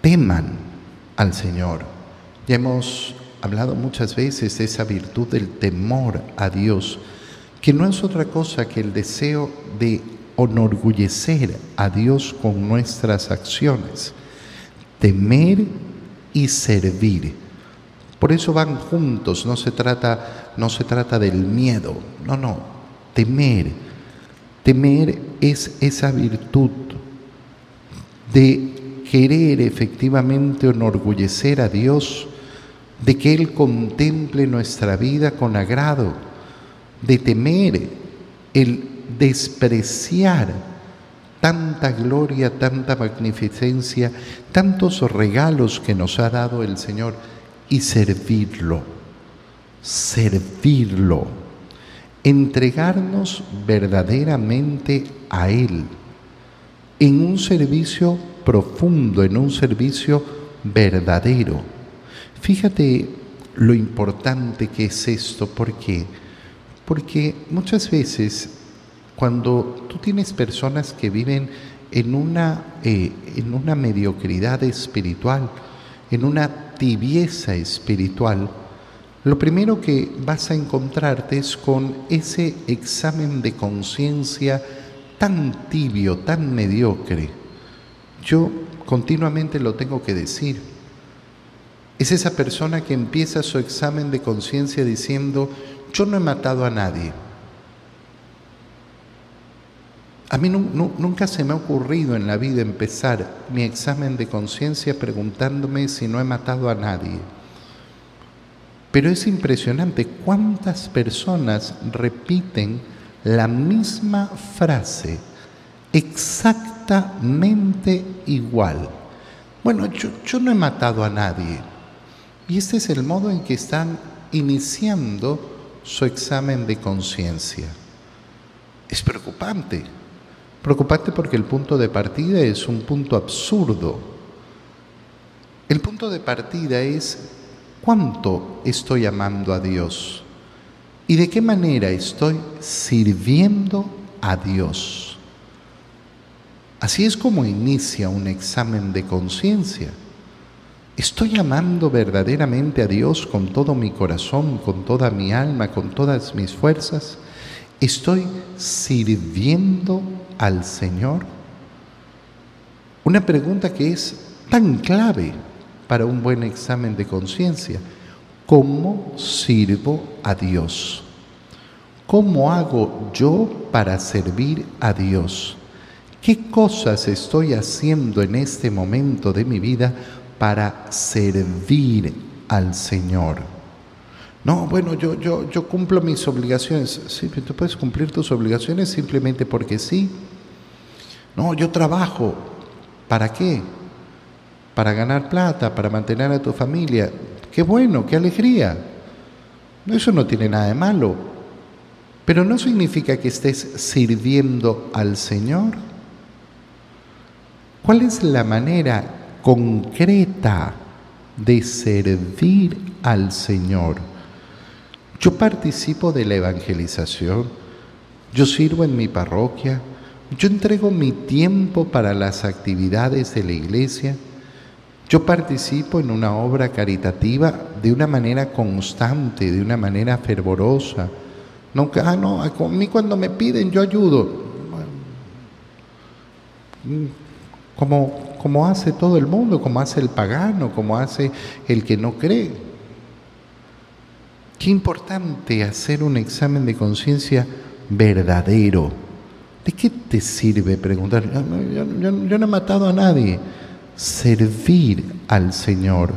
teman al Señor. Ya hemos hablado muchas veces de esa virtud del temor a Dios, que no es otra cosa que el deseo de enorgullecer a Dios con nuestras acciones, temer y servir. Por eso van juntos, no se trata, no se trata del miedo, no, no, temer. Temer es esa virtud de querer efectivamente enorgullecer a Dios, de que Él contemple nuestra vida con agrado, de temer el despreciar tanta gloria, tanta magnificencia, tantos regalos que nos ha dado el Señor y servirlo, servirlo, entregarnos verdaderamente a Él, en un servicio profundo, en un servicio verdadero. Fíjate lo importante que es esto, ¿por qué? Porque muchas veces cuando tú tienes personas que viven en una, eh, en una mediocridad espiritual, en una tibieza espiritual, lo primero que vas a encontrarte es con ese examen de conciencia tan tibio, tan mediocre. Yo continuamente lo tengo que decir. Es esa persona que empieza su examen de conciencia diciendo, yo no he matado a nadie. A mí nunca se me ha ocurrido en la vida empezar mi examen de conciencia preguntándome si no he matado a nadie. Pero es impresionante cuántas personas repiten la misma frase exactamente igual. Bueno, yo, yo no he matado a nadie. Y este es el modo en que están iniciando su examen de conciencia. Es preocupante. Preocupante porque el punto de partida es un punto absurdo. El punto de partida es cuánto estoy amando a Dios y de qué manera estoy sirviendo a Dios. Así es como inicia un examen de conciencia. ¿Estoy amando verdaderamente a Dios con todo mi corazón, con toda mi alma, con todas mis fuerzas? ¿Estoy sirviendo al Señor? Una pregunta que es tan clave para un buen examen de conciencia. ¿Cómo sirvo a Dios? ¿Cómo hago yo para servir a Dios? ¿Qué cosas estoy haciendo en este momento de mi vida para servir al Señor? No, bueno, yo, yo, yo cumplo mis obligaciones. Sí, pero tú puedes cumplir tus obligaciones simplemente porque sí. No, yo trabajo. ¿Para qué? Para ganar plata, para mantener a tu familia. Qué bueno, qué alegría. Eso no tiene nada de malo. Pero no significa que estés sirviendo al Señor. ¿Cuál es la manera concreta de servir al Señor? Yo participo de la evangelización, yo sirvo en mi parroquia, yo entrego mi tiempo para las actividades de la iglesia. Yo participo en una obra caritativa de una manera constante, de una manera fervorosa. Ah, no, a mí cuando me piden yo ayudo. Como, hace todo el mundo, como hace el pagano, como hace el que no cree. Qué importante hacer un examen de conciencia verdadero ¿De qué te sirve preguntar? Yo, no he matado a nadie. Servir al Señor.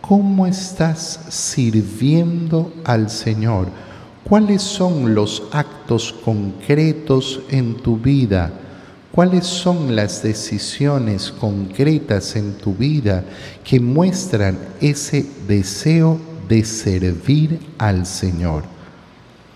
¿Cómo estás sirviendo al Señor? ¿Cuáles son los actos concretos en tu vida? ¿Cuáles son las decisiones concretas en tu vida que muestran ese deseo de servir al Señor?